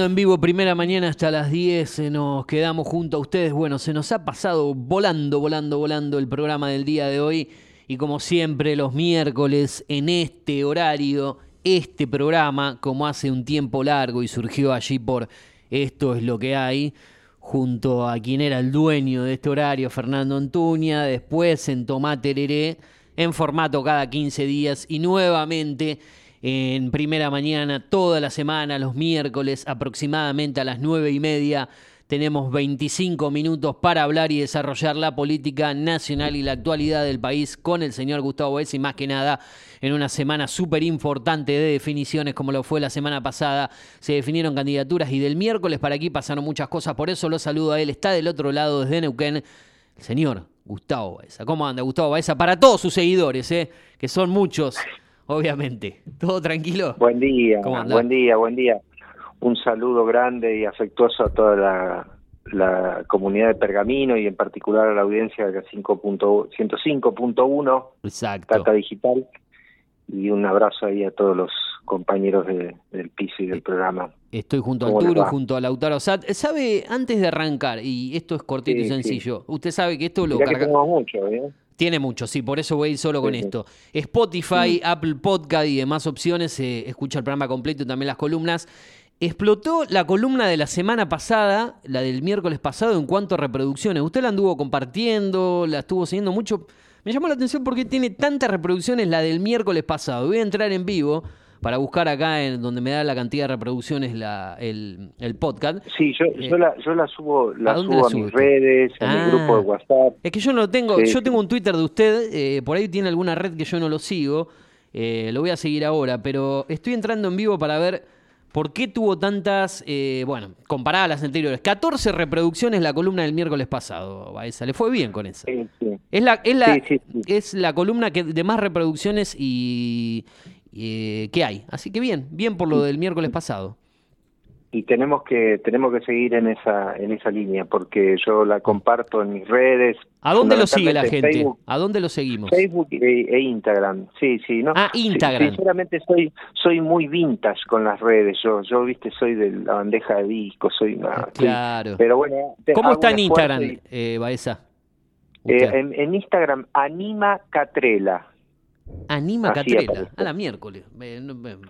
En vivo, primera mañana hasta las 10, eh, nos quedamos junto a ustedes. Bueno, se nos ha pasado volando, volando, volando el programa del día de hoy. Y como siempre, los miércoles, en este horario, este programa, como hace un tiempo largo y surgió allí por Esto es lo que hay, junto a quien era el dueño de este horario, Fernando Antuña, después en Tomate Tereré, en formato cada 15 días y nuevamente en primera mañana, toda la semana, los miércoles, aproximadamente a las nueve y media. Tenemos 25 minutos para hablar y desarrollar la política nacional y la actualidad del país con el señor Gustavo Bess y más que nada en una semana súper importante de definiciones como lo fue la semana pasada. Se definieron candidaturas y del miércoles para aquí pasaron muchas cosas. Por eso lo saludo a él. Está del otro lado desde Neuquén el señor Gustavo Baeza. ¿Cómo anda Gustavo Baeza? Para todos sus seguidores, ¿eh? que son muchos obviamente. ¿Todo tranquilo? Buen día, buen día, buen día. Un saludo grande y afectuoso a toda la, comunidad de Pergamino y en particular a la audiencia de 105.1 Exacto. Tata Digital y un abrazo ahí a todos los compañeros del piso y del programa. Estoy junto a Arturo, junto a Lautaro Sat. ¿Sabe, antes de arrancar, y esto es cortito y sencillo, usted sabe que esto lo cargamos mucho, ¿eh? Tiene mucho, sí, por eso voy a ir solo con esto. Spotify. Apple Podcast y demás opciones, se escucha el programa completo y también las columnas. Explotó la columna de la semana pasada, la del miércoles pasado, en cuanto a reproducciones. Usted la anduvo compartiendo, la estuvo siguiendo mucho. Me llamó la atención porque tiene tantas reproducciones la del miércoles pasado. Voy a entrar en vivo para buscar acá en donde me da la cantidad de reproducciones la, el, el podcast. Sí, yo, yo, eh, la, yo la subo, la subo a mis redes, en mi ah. grupo de WhatsApp. Es que yo no tengo, yo tengo un Twitter de usted, eh, por ahí tiene alguna red que yo no lo sigo, eh, lo voy a seguir ahora, pero estoy entrando en vivo para ver por qué tuvo tantas, bueno, comparadas a las anteriores, 14 reproducciones la columna del miércoles pasado, Baeza, le fue bien con esa. Es la, es la, es la columna que de más reproducciones y, eh, ¿Qué hay. Así que bien, bien por lo del miércoles pasado. Y tenemos que tenemos que seguir en esa en esa línea porque yo la comparto en mis redes. ¿A dónde lo sigue la gente? ¿A dónde lo seguimos? Facebook e, e, Instagram. Sí, sí, no. Ah, Instagram. sinceramente soy soy muy vintage con las redes. Yo yo viste soy de la bandeja de discos, soy una Claro. pero bueno, ¿Cómo está en Instagram, eh, Baeza? Eh, en, en Instagram Anima Catrela. Anima Catrela, a la miércoles.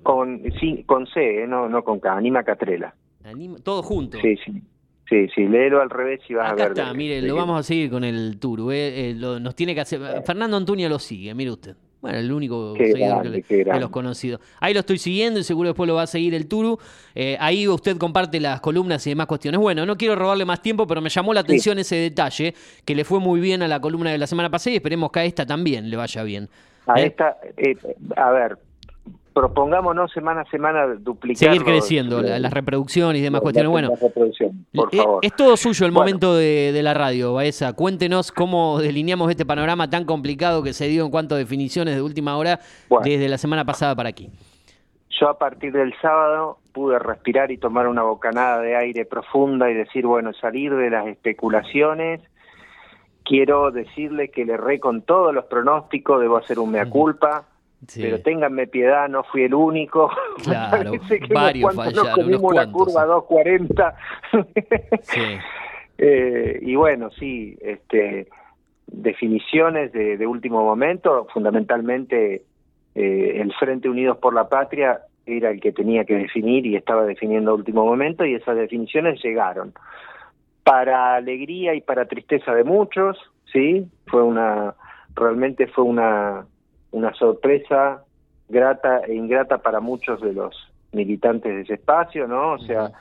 Con, sí, con C, eh, no, no con K, Anima Catrela. Anima, todo junto. Sí, sí. Sí, sí, léelo al revés y vas a ver. Acá está, mire, lo vamos a seguir con el Turu. Eh, eh nos tiene que hacer. Fernando Antuña lo sigue, mire usted. Bueno, el único seguidor que, los conocidos. Ahí lo estoy siguiendo y seguro después lo va a seguir el Turu. Eh, ahí usted comparte las columnas y demás cuestiones. Bueno, no quiero robarle más tiempo, pero me llamó la atención ese detalle, que le fue muy bien a la columna de la semana pasada y esperemos que a esta también le vaya bien. A ¿Eh? esta, eh, a ver, propongámonos semana a semana duplicar. Seguir creciendo, las reproducciones y demás cuestiones. Bueno, por eh, es todo suyo el momento de, la radio, Baeza. Cuéntenos cómo delineamos este panorama tan complicado que se dio en cuanto a definiciones de última hora desde la semana pasada para aquí. Yo a partir del sábado pude respirar y tomar una bocanada de aire profunda y decir, bueno, salir de las especulaciones quiero decirle que le erré con todos los pronósticos, debo hacer un mea culpa. Pero ténganme piedad, no fui el único. Claro, varios fallaron, nos una curva 240. sí. eh, y bueno, sí, este, definiciones de, último momento, fundamentalmente eh, el Frente Unidos por la Patria era el que tenía que definir y estaba definiendo a último momento y esas definiciones llegaron para alegría y para tristeza de muchos, sí, fue una realmente fue una una sorpresa grata e ingrata para muchos de los militantes de ese espacio, ¿no? O sea,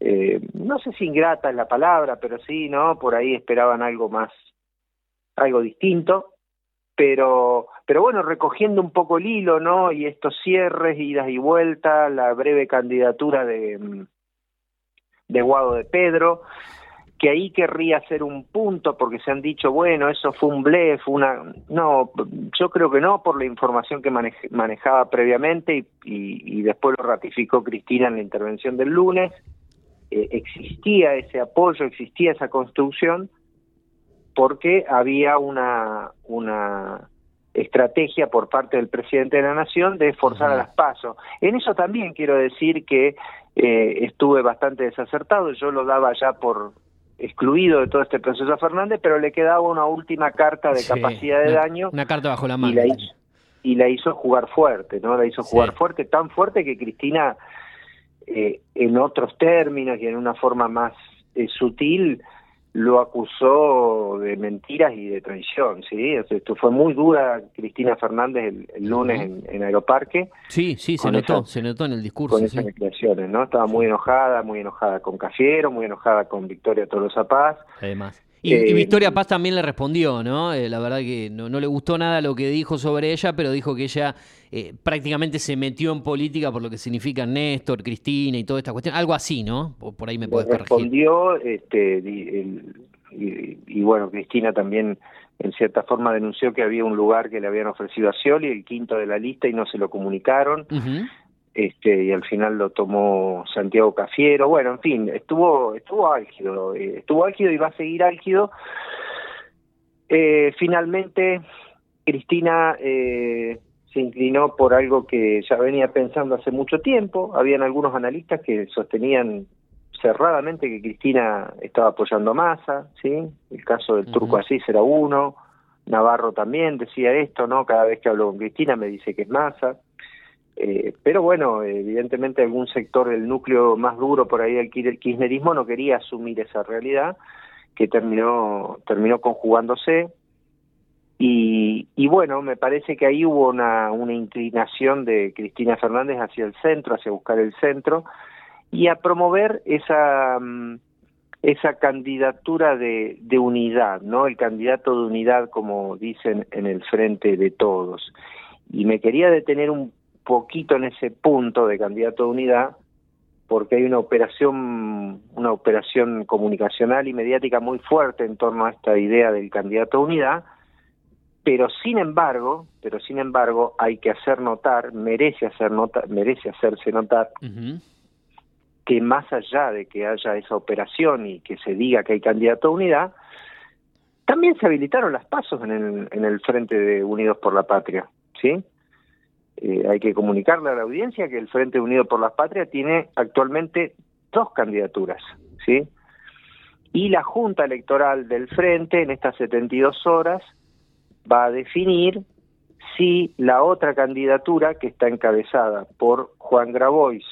eh, no sé si ingrata es la palabra, pero sí, ¿no? Por ahí esperaban algo más, algo distinto, pero, pero bueno, recogiendo un poco el hilo, ¿no? Y estos cierres, idas y vueltas, la breve candidatura de, de Guado de Pedro, que ahí querría hacer un punto porque se han dicho, bueno, eso fue un blef, una... No, yo creo que no, por la información que manejaba previamente y, después lo ratificó Cristina en la intervención del lunes. Eh, existía ese apoyo, existía esa construcción, porque había una, una estrategia por parte del presidente de la Nación de forzar a las pasos. En eso también quiero decir que eh, estuve bastante desacertado, yo lo daba ya por excluido de todo este proceso a Fernández, pero le quedaba una última carta de capacidad de daño. Una carta bajo la mano. Y la hizo, jugar fuerte, ¿no? La hizo jugar fuerte, tan fuerte que Cristina, eh, en otros términos y en una forma más eh, sutil, lo acusó de mentiras y de traición, ¿sí? esto fue muy dura Cristina Fernández el, lunes en, Aeroparque. Sí, sí, se notó, se notó en el discurso. Con esas declaraciones, ¿no? Estaba muy enojada, muy enojada con Cafiero, muy enojada con Victoria Tolosa Paz. Además. Y, eh, Victoria Paz también le respondió, ¿no? Eh, la verdad que no, le gustó nada lo que dijo sobre ella, pero dijo que ella eh, prácticamente se metió en política por lo que significa Néstor, Cristina y toda esta cuestión. Algo así, ¿no? Por, ahí me puedes corregir. Respondió, este, y, bueno, Cristina también en cierta forma denunció que había un lugar que le habían ofrecido a Scioli, el quinto de la lista, y no se lo comunicaron este y al final lo tomó Santiago Cafiero. Bueno en fin estuvo estuvo álgido eh, estuvo álgido y va a seguir álgido. Eh, finalmente Cristina eh, se inclinó por algo que ya venía pensando hace mucho tiempo. Habían algunos analistas que sostenían cerradamente que Cristina estaba apoyando a Massa sí el caso del Turco Asís era uno Navarro también decía esto no cada vez que hablo con Cristina me dice que es Massa eh, pero bueno, evidentemente algún sector del núcleo más duro por ahí del kirchnerismo no quería asumir esa realidad que terminó terminó conjugándose y, y bueno, me parece que ahí hubo una, una inclinación de Cristina Fernández hacia el centro, hacia buscar el centro y a promover esa mm, esa candidatura de, de unidad, ¿no? El candidato de unidad, como dicen en el frente de todos. Y me quería detener un poquito en ese punto de candidato de unidad porque hay una operación una operación comunicacional y mediática muy fuerte en torno a esta idea del candidato de unidad pero sin embargo pero sin embargo hay que hacer notar merece hacer notar merece hacerse notar que más allá de que haya esa operación y que se diga que hay candidato de unidad también se habilitaron las pasos en el, en el frente de Unidos por la Patria sí eh, hay que comunicarle a la audiencia que el Frente Unido por la Patria tiene actualmente dos candidaturas, ¿sí? Y la Junta Electoral del Frente en estas 72 horas va a definir si la otra candidatura que está encabezada por Juan Grabois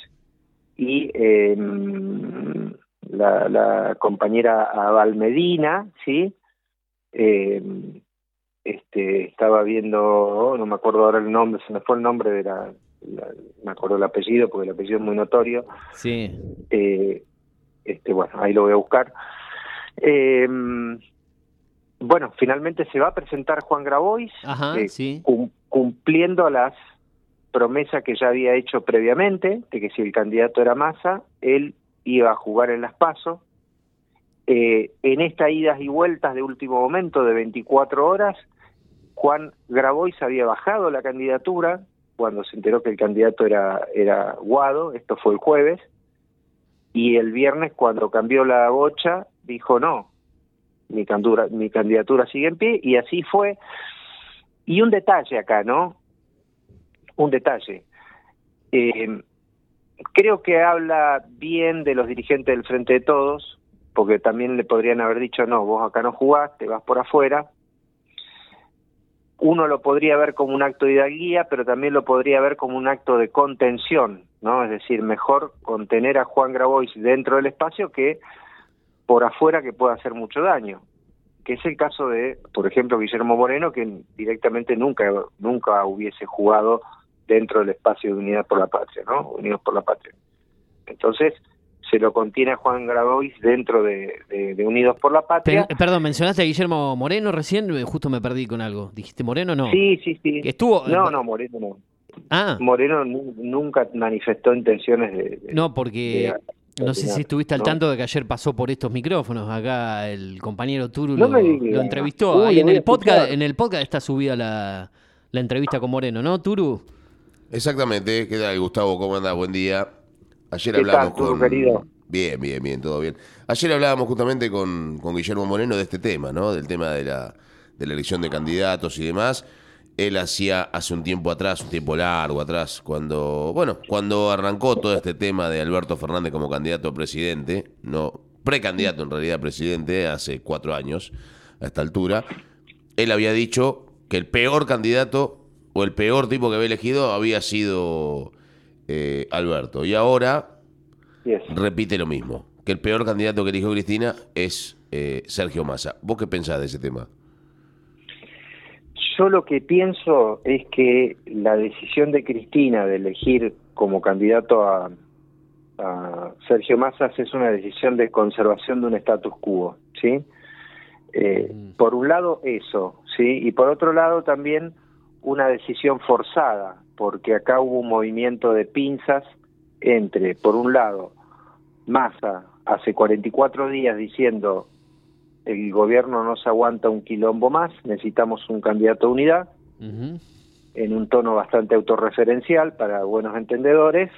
y em, la, compañera Abal Medina, ¿sí? Eh, este, estaba viendo, no me acuerdo ahora el nombre, se me fue el nombre de la, me acuerdo el apellido porque el apellido es muy notorio. Sí. Eh, este, bueno, ahí lo voy a buscar. Eh, bueno, finalmente se va a presentar Juan Grabois, eh, cumpliendo las promesas que ya había hecho previamente, de que si el candidato era Massa, él iba a jugar en las pasos. Eh, en estas idas y vueltas de último momento de 24 horas, Juan Grabois había bajado la candidatura cuando se enteró que el candidato era, era Guado, esto fue el jueves, y el viernes cuando cambió la bocha dijo no, mi candidatura, mi candidatura sigue en pie, y así fue. Y un detalle acá, ¿no? Un detalle. Eh, creo que habla bien de los dirigentes del Frente de Todos, porque también le podrían haber dicho, no, vos acá no jugás, te vas por afuera, uno lo podría ver como un acto de hidalguía, pero también lo podría ver como un acto de contención, ¿no? Es decir, mejor contener a Juan Grabois dentro del espacio que por afuera que pueda hacer mucho daño. Que es el caso de, por ejemplo, Guillermo Moreno, que directamente nunca, nunca hubiese jugado dentro del espacio de Unidad por la Patria, ¿no? Unidos por la Patria. Entonces, se lo contiene a Juan Grabois dentro de, Unidos por la Patria. perdón, mencionaste a Guillermo Moreno recién, eh, justo me perdí con algo. ¿Dijiste Moreno no? Sí, sí, sí. estuvo... No, no, Moreno no. Ah. Moreno nunca manifestó intenciones de... no, porque... no sé si estuviste al tanto de que ayer pasó por estos micrófonos. Acá el compañero Turu lo, entrevistó. Ahí en el podcast, en el podcast está subida la, la entrevista con Moreno, ¿no, Turu? Exactamente. ¿Qué tal, Gustavo? ¿Cómo anda? Buen día. Ayer hablamos con. Bien, bien, bien, todo bien. Ayer hablábamos justamente con, con, Guillermo Moreno de este tema, ¿no? Del tema de la, de la elección de candidatos y demás. él hacía hace un tiempo atrás, un tiempo largo atrás, cuando, bueno, cuando arrancó todo este tema de Alberto Fernández como candidato a presidente, no, precandidato en realidad a presidente, hace cuatro años, a esta altura, él había dicho que el peor candidato o el peor tipo que había elegido había sido eh, Alberto. Y ahora repite lo mismo, que el peor candidato que eligió Cristina es eh, Sergio Massa. ¿Vos qué pensás de ese tema? Yo lo que pienso es que la decisión de Cristina de elegir como candidato a, Sergio Massa es una decisión de conservación de un status quo, ¿sí? Eh, mm. Por un lado eso, ¿sí? Y por otro lado también una decisión forzada, porque acá hubo un movimiento de pinzas entre, por un lado, Massa hace 44 días diciendo el gobierno no se aguanta un quilombo más, necesitamos un candidato a unidad, en un tono bastante autorreferencial para buenos entendedores,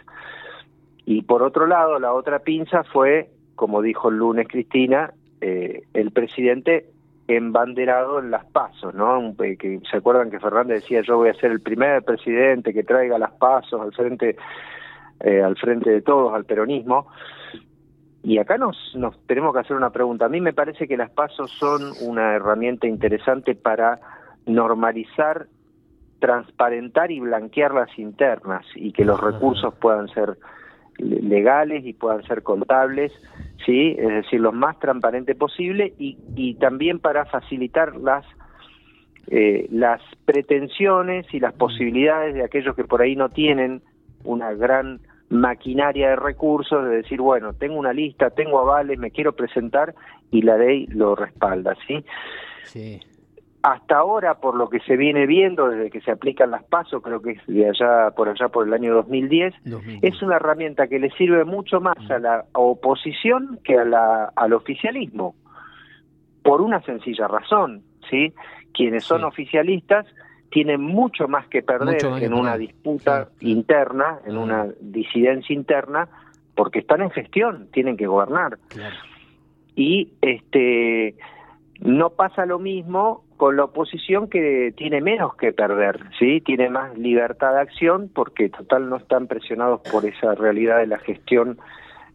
y por otro lado, la otra pinza fue, como dijo el lunes Cristina, eh, el presidente embanderado en las pasos, ¿no? Que, ¿Se acuerdan que Fernández decía yo voy a ser el primer presidente que traiga las pasos al frente, eh, al frente de todos, al peronismo? Y acá nos, nos tenemos que hacer una pregunta. A mí me parece que las pasos son una herramienta interesante para normalizar, transparentar y blanquear las internas y que los recursos puedan ser legales y puedan ser contables, sí, es decir, lo más transparente posible y, y también para facilitar las eh, las pretensiones y las posibilidades de aquellos que por ahí no tienen una gran maquinaria de recursos de decir, bueno, tengo una lista, tengo avales, me quiero presentar y la ley lo respalda, ¿sí? Sí. Hasta ahora, por lo que se viene viendo desde que se aplican las pasos, creo que es de allá por allá por el año 2010, es una herramienta que le sirve mucho más a la oposición que a la, al oficialismo, por una sencilla razón, ¿sí? Quienes son oficialistas tienen mucho más que perder en una disputa interna, en una disidencia interna, porque están en gestión, tienen que gobernar. Y este no pasa lo mismo con la oposición que tiene menos que perder, ¿sí? Tiene más libertad de acción porque total no están presionados por esa realidad de la gestión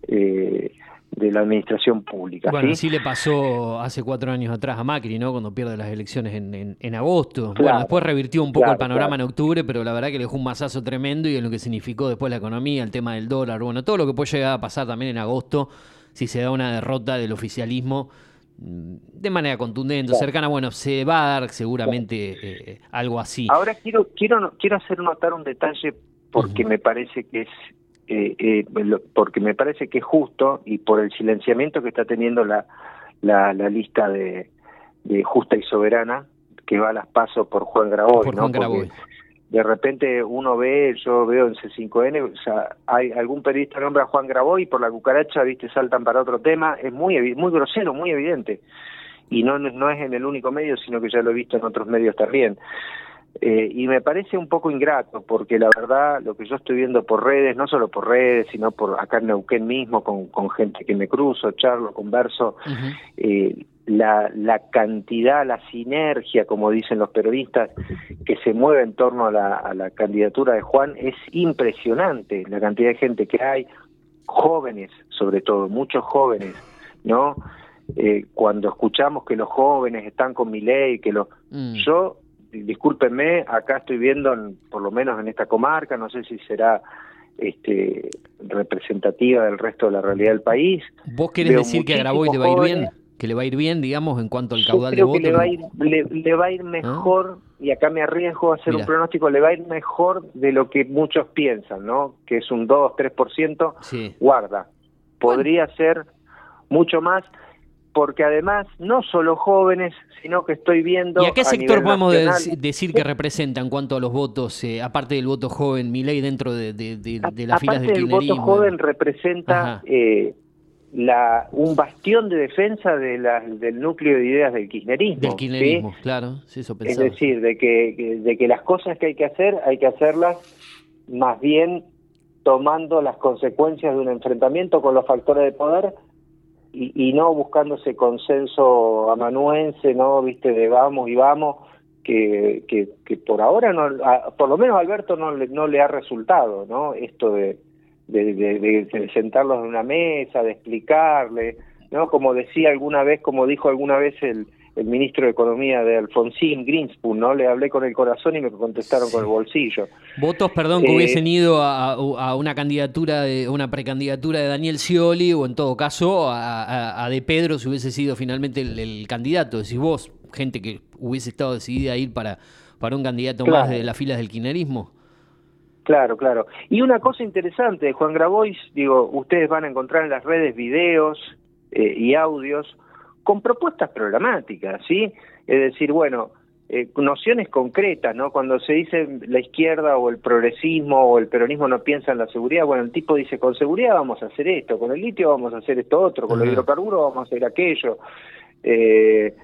eh, de la administración pública. Bueno, ¿sí? le pasó hace cuatro años atrás a Macri, ¿no? Cuando pierde las elecciones en, en, agosto. bueno, después revirtió un poco el panorama en octubre, pero la verdad que le dejó un masazo tremendo y en lo que significó después la economía, el tema del dólar, bueno, todo lo que puede llegar a pasar también en agosto si se da una derrota del oficialismo de manera contundente, cercana, bueno, se va a dar seguramente eh, algo así. Ahora quiero quiero quiero hacer notar un detalle porque me parece que es eh, eh, porque me parece que es justo y por el silenciamiento que está teniendo la, la, lista de, justa y soberana que va a las pasos por Juan Graboy, ¿no? De repente uno ve, yo veo en C5N, o sea, hay algún periodista nombra a Juan Graboy y por la cucaracha, viste, saltan para otro tema, es muy muy grosero, muy evidente. Y no, no es en el único medio, sino que ya lo he visto en otros medios también. Eh, y me parece un poco ingrato, porque la verdad, lo que yo estoy viendo por redes, no solo por redes, sino por acá en Neuquén mismo, con, con gente que me cruzo, charlo, converso, eh, la, la cantidad, la sinergia, como dicen los periodistas, que se mueve en torno a la, a la candidatura de Juan es impresionante, la cantidad de gente que hay, jóvenes sobre todo, muchos jóvenes, ¿no? Eh, cuando escuchamos que los jóvenes están con mi ley, que lo... Mm. Yo discúlpenme, acá estoy viendo, por lo menos en esta comarca, no sé si será este, representativa del resto de la realidad del país. ¿Vos querés decir que a Grabois le va a ir bien? ¿Que le va a ir bien, digamos, en cuanto al caudal de votos? le va a ir, le, va a ir mejor, y acá me arriesgo a hacer un pronóstico, le va a ir mejor de lo que muchos piensan, ¿no? Que es un 2, 3%, sí. guarda. Podría ser mucho más porque además no solo jóvenes, sino que estoy viendo... ¿Y a qué sector podemos decir que representa en cuanto a los votos, eh, aparte del voto joven, mi ley dentro de, de, de, las filas del kirchnerismo? El voto joven representa eh, la, un bastión de defensa de la, del núcleo de ideas del kirchnerismo. Del kirchnerismo, claro, sí, eso pensaba. Es decir, de que, de que las cosas que hay que hacer, hay que hacerlas más bien tomando las consecuencias de un enfrentamiento con los factores de poder y, no buscando ese consenso amanuense, ¿no? Viste, de vamos y vamos, que, que, por ahora, no, por lo menos Alberto no le, no le ha resultado, ¿no? Esto de, de, de, sentarlos en una mesa, de explicarle, ¿no? Como decía alguna vez, como dijo alguna vez el, el ministro de Economía de Alfonsín, Greenspoon, ¿no? Le hablé con el corazón y me contestaron con el bolsillo. Votos, perdón, que eh, hubiesen ido a, una candidatura, de una precandidatura de Daniel Scioli o en todo caso a, de Pedro si hubiese sido finalmente el, candidato. Decís vos, gente que hubiese estado decidida a ir para, para un candidato más de las filas del kirchnerismo. Claro, claro. Y una cosa interesante, Juan Grabois, digo, ustedes van a encontrar en las redes videos eh, y audios con propuestas programáticas, ¿sí? Es decir, bueno, eh, nociones concretas, ¿no? Cuando se dice la izquierda o el progresismo o el peronismo no piensa en la seguridad, bueno, el tipo dice, con seguridad vamos a hacer esto, con el litio vamos a hacer esto otro, con los hidrocarburos vamos a hacer aquello, eh,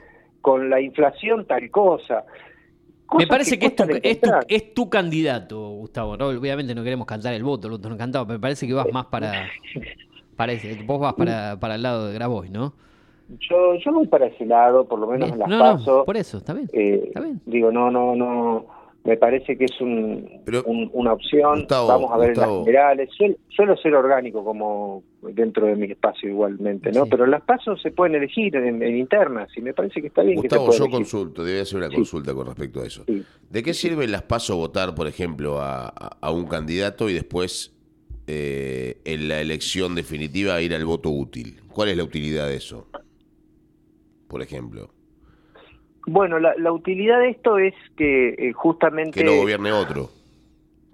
con la inflación tal cosa. Me parece que, es, tu, candidato, Gustavo. ¿no? Obviamente no queremos cantar el voto, el voto no cantado, pero me parece que vas más para, parece, vos vas para, para el lado de Grabois, ¿no? Yo, yo voy para ese lado, por lo menos en las paso. por eso, está bien, eh, está bien. Digo, no, no, no. Me parece que es un, una opción. Vamos a ver en las generales. Suelo, ser orgánico como dentro de mi espacio igualmente, ¿no? Pero las pasos se pueden elegir en, internas y me parece que está bien Gustavo, que se yo consulto, debe hacer una consulta con respecto a eso. ¿De qué sirve las pasos votar, por ejemplo, a, a un candidato y después eh, en la elección definitiva ir al voto útil? ¿Cuál es la utilidad de eso? por ejemplo? Bueno, la, utilidad de esto es que eh, justamente... Que no gobierne otro.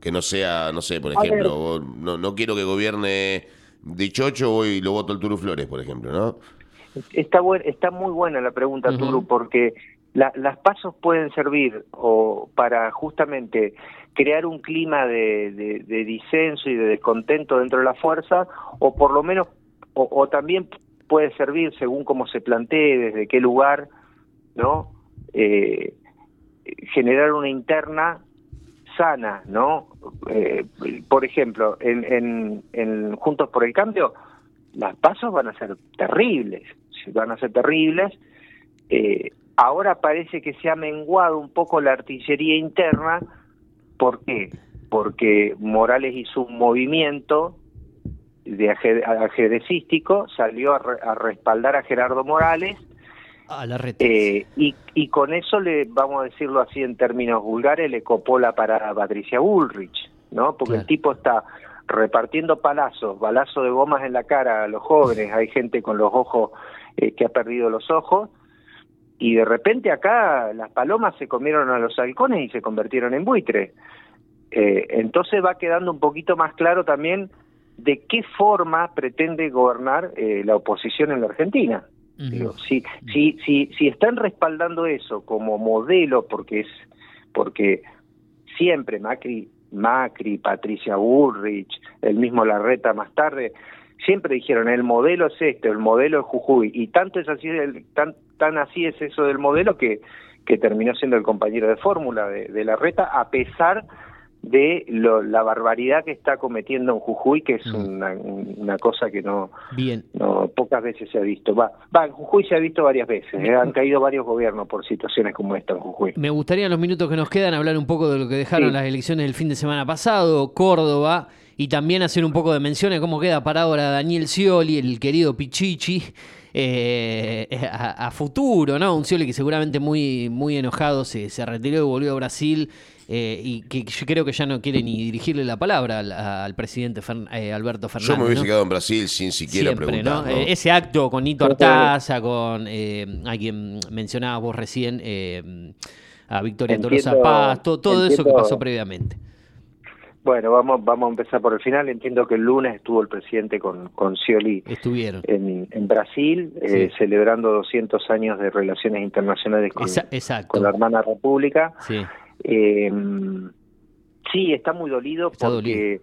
Que no sea, no sé, por ejemplo, no, no quiero que gobierne Dichocho, voy y lo voto al Turu Flores, por ejemplo, ¿no? Está, está muy buena la pregunta, Turu, porque las pasos pueden servir o para justamente crear un clima de, de, disenso y de descontento dentro de la fuerza, o por lo menos, o, o también puede servir según cómo se plantee, desde qué lugar, ¿no? Eh, generar una interna sana, ¿no? Eh, por ejemplo, en, Juntos por el Cambio, las pasos van a ser terribles, van a ser terribles. Eh, ahora parece que se ha menguado un poco la artillería interna, ¿por qué? Porque Morales hizo un movimiento de ajedrecístico salió a, respaldar a Gerardo Morales eh, y, y, con eso le vamos a decirlo así en términos vulgares le copó la parada a Patricia Bullrich no porque el tipo está repartiendo palazos balazos de gomas en la cara a los jóvenes. Hay gente con los ojos eh, que ha perdido los ojos. Y de repente acá las palomas se comieron a los halcones y se convirtieron en buitres eh, entonces va quedando un poquito más claro también de qué forma pretende gobernar eh, la oposición en la Argentina. Si, si, si, si están respaldando eso como modelo, porque es porque siempre Macri, Macri, Patricia Burrich, el mismo Larreta más tarde, siempre dijeron el modelo es este, el modelo es Jujuy, y tanto es así, tan, tan así es eso del modelo que, que terminó siendo el compañero de fórmula de, de Larreta, a pesar de la barbaridad que está cometiendo en Jujuy, que es mm. una, cosa que no, Bien. no pocas veces se ha visto. Va, va, en Jujuy se ha visto varias veces, ¿eh? han caído varios gobiernos por situaciones como esta en Jujuy. Me gustaría en los minutos que nos quedan hablar un poco de lo que dejaron las elecciones del fin de semana pasado, Córdoba, y también hacer un poco de mención de cómo queda para ahora Daniel Scioli, el querido Pichichi, eh, a, futuro, ¿no? Un Scioli que seguramente muy, muy enojado se, se retiró y volvió a Brasil eh, y que yo creo que ya no quiere ni dirigirle la palabra al, presidente eh, Alberto Fernández. Yo me hubiese quedado en Brasil sin siquiera preguntar. Eh, ese acto con Nito Artaza, con a quien mencionabas vos recién, a Victoria Tolosa Paz, todo, eso que pasó previamente. Bueno, vamos, vamos a empezar por el final. Entiendo que el lunes estuvo el presidente con, con Scioli Estuvieron. En, en Brasil, celebrando 200 años de relaciones internacionales con, con la hermana república. Sí. Eh, sí, está muy dolido porque...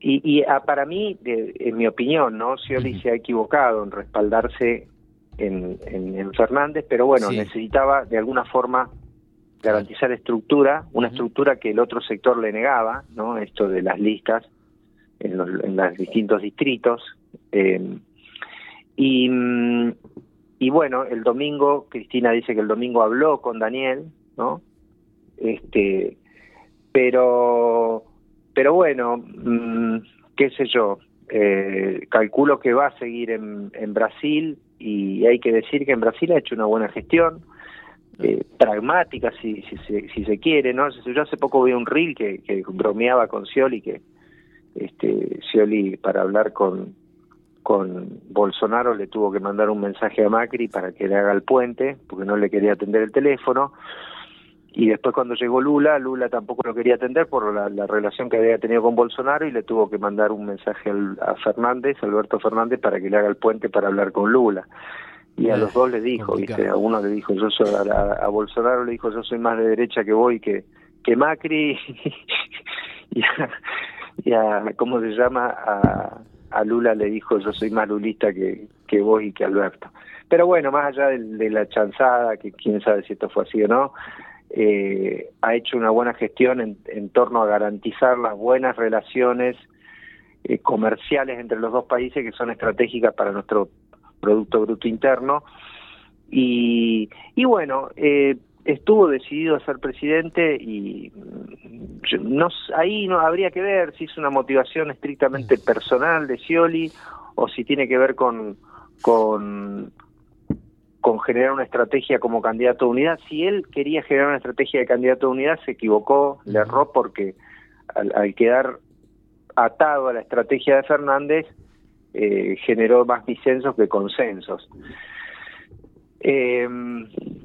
Y, ah, para mí, en mi opinión, ¿no? Scioli se ha equivocado en respaldarse en, en, Fernández, pero bueno, necesitaba de alguna forma garantizar estructura, una estructura que el otro sector le negaba, ¿no? Esto de las listas en los, en los distintos distritos. Eh, y, y bueno, el domingo, Cristina dice que el domingo habló con Daniel, ¿no? Este, pero, pero bueno, mm, qué sé yo, eh, calculo que va a seguir en, en Brasil y hay que decir que en Brasil ha hecho una buena gestión eh, pragmática, si, si, si, se quiere, ¿no? Yo hace poco vi un reel que, que bromeaba con Scioli, que este Scioli para hablar con, con Bolsonaro le tuvo que mandar un mensaje a Macri para que le haga el puente, porque no le quería atender el teléfono. Y después cuando llegó Lula, Lula tampoco lo quería atender por la, la relación que había tenido con Bolsonaro y le tuvo que mandar un mensaje a Fernández, Alberto Fernández, para que le haga el puente para hablar con Lula y a los dos le dijo, ¿viste? A uno le dijo, yo soy, a, Bolsonaro le dijo, yo soy más de derecha que voy que, que Macri, y, a, ¿cómo se llama? A, a Lula le dijo, yo soy más lulista que, que vos y que Alberto. Pero bueno, más allá de, la chanzada, que quién sabe si esto fue así o no, eh, ha hecho una buena gestión en, en torno a garantizar las buenas relaciones eh, comerciales entre los dos países que son estratégicas para nuestro Producto Bruto Interno. Y, y bueno, eh, estuvo decidido a ser presidente y mm, no, ahí no habría que ver si es una motivación estrictamente personal de Scioli o si tiene que ver con, con, con generar una estrategia como candidato a unidad. Si él quería generar una estrategia de candidato a unidad, se equivocó, le erró porque al quedar atado a la estrategia de Fernández, eh, generó más disensos que consensos. Eh,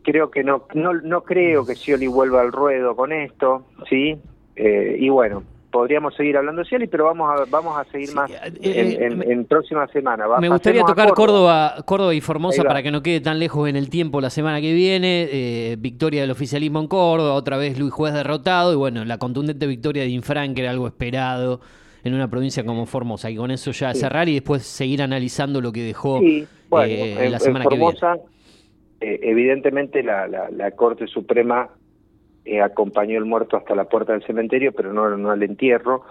creo que no, no, no creo que Scioli vuelva al ruedo con esto, ¿sí? Eh, y bueno, podríamos seguir hablando de Scioli, pero vamos a, vamos a seguir más en, en, próxima semana. me gustaría tocar Córdoba. Córdoba, y Formosa para que no quede tan lejos en el tiempo la semana que viene. victoria del oficialismo en Córdoba, otra vez Luis Juez derrotado y bueno, la contundente victoria de Infran, que era algo esperado en una provincia como Formosa. Y con eso ya cerrar y después seguir analizando lo que dejó eh, la semana que viene. Eh, evidentemente la, la, Corte Suprema eh, acompañó el muerto hasta la puerta del cementerio, pero no, no al entierro.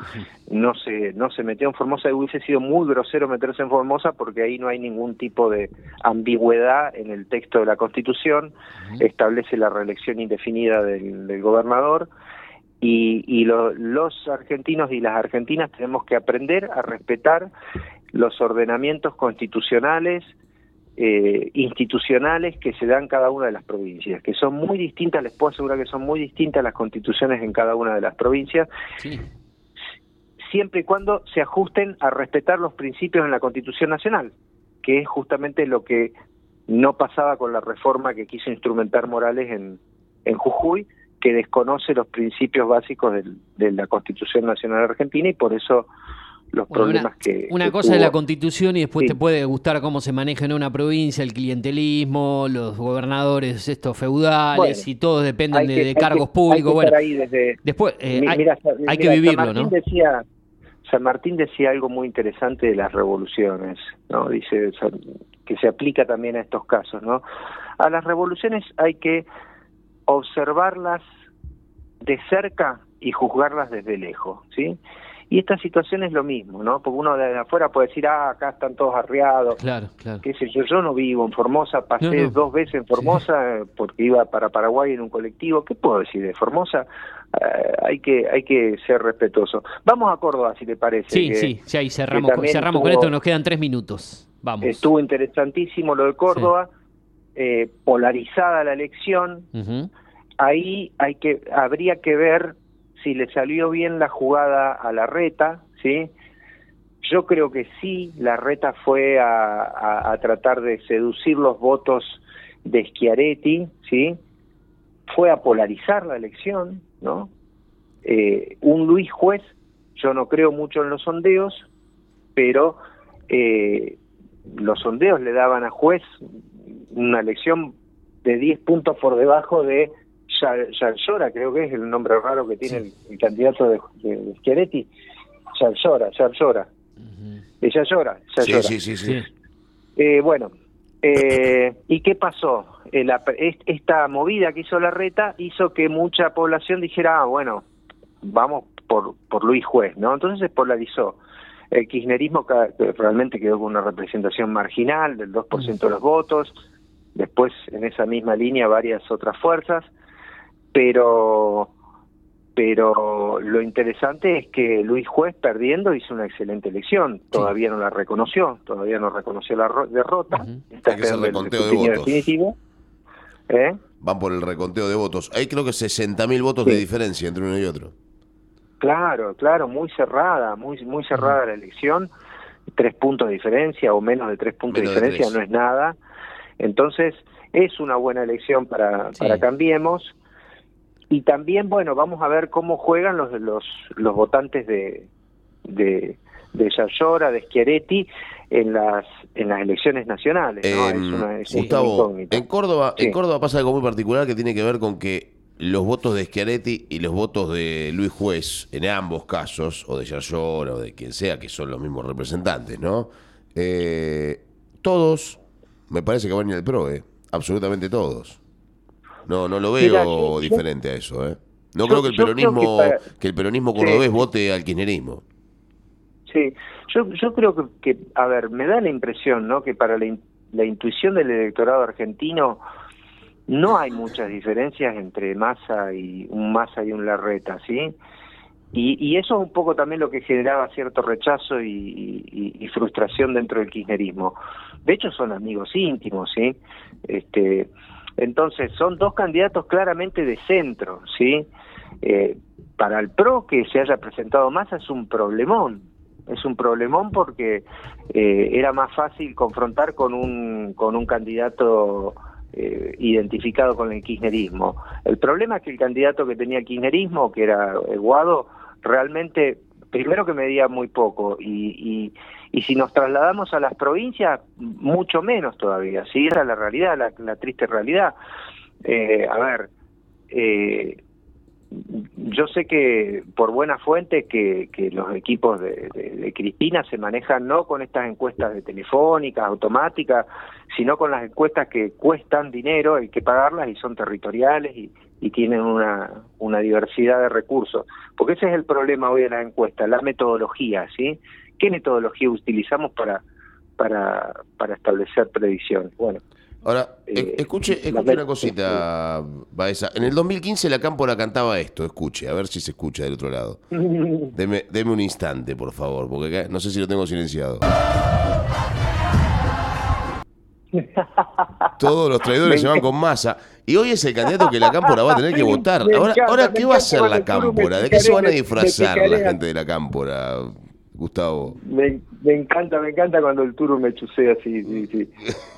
No se, no se metió en Formosa y hubiese sido muy grosero meterse en Formosa porque ahí no hay ningún tipo de ambigüedad en el texto de la Constitución. Establece la reelección indefinida del, del gobernador y, los argentinos y las argentinas tenemos que aprender a respetar los ordenamientos constitucionales, eh, institucionales que se dan cada una de las provincias, que son muy distintas, les puedo asegurar que son muy distintas las constituciones en cada una de las provincias, siempre y cuando se ajusten a respetar los principios en la Constitución Nacional, que es justamente lo que no pasaba con la reforma que quiso instrumentar Morales en, en Jujuy, que desconoce los principios básicos de la Constitución Nacional Argentina y por eso los problemas que... Una cosa es la Constitución y después te puede gustar cómo se maneja en una provincia, el clientelismo, los gobernadores estos feudales y todos dependen de, cargos públicos. bueno, después eh, hay, que vivirlo, ¿no? Decía, San Martín decía algo muy interesante de las revoluciones, ¿no? Dice que se aplica también a estos casos, ¿no? A las revoluciones hay que observarlas de cerca y juzgarlas desde lejos, ¿sí? Y esta situación es lo mismo, ¿no? Porque uno de afuera puede decir, ah, acá están todos arriados. Claro, claro. ¿Qué sé yo? Yo no vivo en Formosa, pasé dos veces en Formosa porque iba para Paraguay en un colectivo. ¿Qué puedo decir de Formosa? Eh, hay que hay que ser respetuoso. Vamos a Córdoba, si te parece. Sí, sí, sí, ahí cerramos, cerramos con esto, nos quedan tres minutos. Vamos. Estuvo interesantísimo lo de Córdoba, eh, polarizada la elección ahí hay que habría que ver si le salió bien la jugada a la reta, ¿sí? Yo creo que sí, la reta fue a, tratar de seducir los votos de Schiaretti, ¿sí? Fue a polarizar la elección, ¿no? Eh, un Luis Juez, yo no creo mucho en los sondeos, pero eh, los sondeos le daban a Juez una elección de 10 puntos por debajo de Yalzora, creo que es el nombre raro que tiene el, candidato de, de Schiaretti, Yalzora, Yalzora. Sí, sí, sí. Eh, bueno, eh, ¿y qué pasó? Eh, esta movida que hizo la reta hizo que mucha población dijera, ah, bueno, vamos por, por Luis Juez, ¿no? Entonces se polarizó. El kirchnerismo realmente quedó con una representación marginal del 2% de los votos, después en esa misma línea varias otras fuerzas, pero pero lo interesante es que Luis Juez perdiendo hizo una excelente elección, todavía no la reconoció, todavía no reconoció la derrota, está que el reconteo de votos. Definitivo. ¿Eh? Van por el reconteo de votos. Hay creo que 60.000 votos de diferencia entre uno y otro. Claro, claro, muy cerrada, muy muy cerrada la elección, tres puntos de diferencia o menos de tres puntos de diferencia no es nada. Entonces, es una buena elección para, para Cambiemos. Y también, bueno, vamos a ver cómo juegan los los, los votantes de, de, de Yayora, de Schiaretti, en las en las elecciones nacionales. Gustavo, en Córdoba, en Córdoba pasa algo muy particular que tiene que ver con que los votos de Schiaretti y los votos de Luis Juez, en ambos casos, o de Yayora o de quien sea, que son los mismos representantes, ¿no? Eh, todos, me parece que van en el PRO, ¿eh? absolutamente todos. No, no lo veo diferente a eso, ¿eh? No creo que el peronismo, que, el peronismo cordobés vote al kirchnerismo. Sí, yo, yo creo que, que, a ver, me da la impresión, ¿no? Que para la, la intuición del electorado argentino no hay muchas diferencias entre Massa y un Massa y un Larreta, ¿sí? Y, eso es un poco también lo que generaba cierto rechazo y, y, frustración dentro del kirchnerismo. De hecho, son amigos íntimos, ¿sí? Este, entonces, son dos candidatos claramente de centro, ¿sí? Eh, para el PRO que se haya presentado más es un problemón, es un problemón porque eh, era más fácil confrontar con un, con un candidato eh, identificado con el kirchnerismo. El problema es que el candidato que tenía kirchnerismo, que era Guado, realmente primero que medía muy poco y, y, si nos trasladamos a las provincias, mucho menos todavía. Sí, era la realidad, la, triste realidad. Eh, a ver, eh, yo sé que por buena fuente que, los equipos de, de, Cristina se manejan no con estas encuestas de telefónicas, automáticas, sino con las encuestas que cuestan dinero, hay que pagarlas y son territoriales y, tienen una, diversidad de recursos. Porque ese es el problema hoy de la encuesta, la metodología, ¿sí? ¿Qué metodología utilizamos para, para, para establecer predicciones? Bueno. Ahora, eh, escuche, escuche una cosita, Baeza. En el 2015 la Cámpora cantaba esto, escuche, a ver si se escucha del otro lado. Deme, deme un instante, por favor, porque no sé si lo tengo silenciado. Todos los traidores se van con masa. Y hoy es el candidato que la cámpora va a tener que votar. Ahora, ahora ¿qué va a hacer la cámpora? ¿De qué se van a disfrazar la gente de la cámpora, Gustavo? Me, encanta, me encanta cuando el turo me chusea así.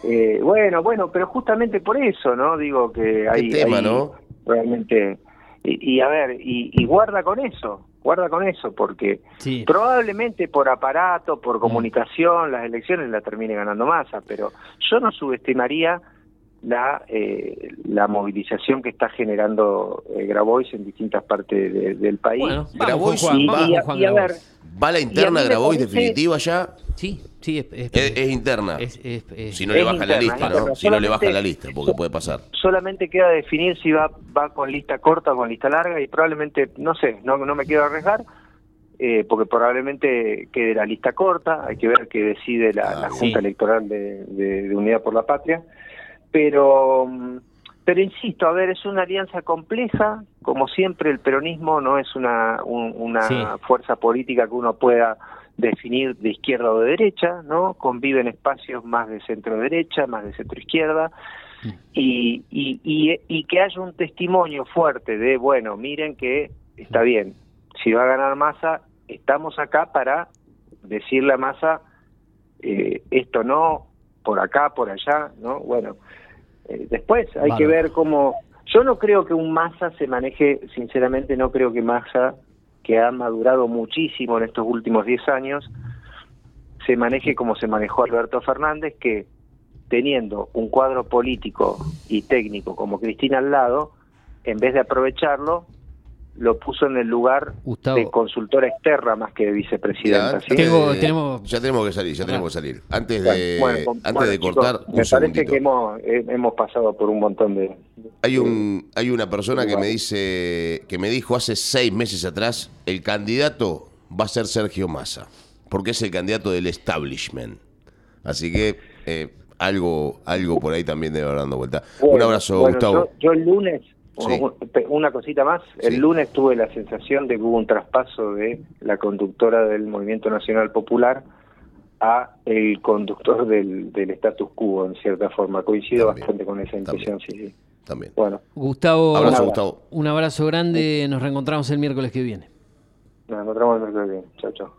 Eh, bueno, bueno, pero justamente por eso, ¿no? Digo que hay. tema, ¿no? Realmente. Y, a ver, y guarda con eso guarda con eso, porque probablemente por aparato, por mm. comunicación, las elecciones las termine ganando Massa, pero yo no subestimaría la eh, la movilización que está generando eh, Grabois en distintas partes del país. Grabois va, la interna Grabois definitiva ya. Sí, sí, es, interna. si no le baja la lista, ¿no? Si no le baja la lista, porque puede pasar. Solamente queda definir si va va con lista corta o con lista larga y probablemente, no sé, no, no me quiero arriesgar, eh, porque probablemente quede la lista corta, hay que ver qué decide la, ah, Junta Electoral de, de Unidad por la Patria pero pero insisto, a ver, es una alianza compleja, como siempre el peronismo no es una, una fuerza política que uno pueda definir de izquierda o de derecha, ¿no? Conviven espacios más de centro derecha, más de centro izquierda, y, y, y, y que haya un testimonio fuerte de, bueno, miren que está bien, si va a ganar masa, estamos acá para decirle a masa, eh, esto no, por acá, por allá, ¿no? Bueno, después. Hay que ver cómo... Yo no creo que un Massa se maneje, sinceramente no creo que Massa, que ha madurado muchísimo en estos últimos 10 años, se maneje como se manejó Alberto Fernández, que teniendo un cuadro político y técnico como Cristina al lado, en vez de aprovecharlo, lo puso en el lugar de consultora externa más que de vicepresidenta. Ya, tenemos, ya tenemos que salir, ya tenemos que salir. Antes de, antes de cortar, me parece que hemos, eh, hemos pasado por un montón de... Hay un hay una persona que me dice que me dijo hace seis meses atrás el candidato va a ser Sergio Massa porque es el candidato del establishment. Así que eh, algo algo por ahí también debe haber dando vuelta. un abrazo, Gustavo. yo el lunes Sí. Una cosita más, el Sí. lunes tuve la sensación de que hubo un traspaso de la conductora del Movimiento Nacional Popular a el conductor del, del status quo, en cierta forma. Coincido También, bastante con esa impresión, sí, sí. También. Bueno, Gustavo, Abrazo, nada. Gustavo. un abrazo grande. Nos reencontramos el miércoles que viene. nos encontramos el miércoles que viene. Chao, chao.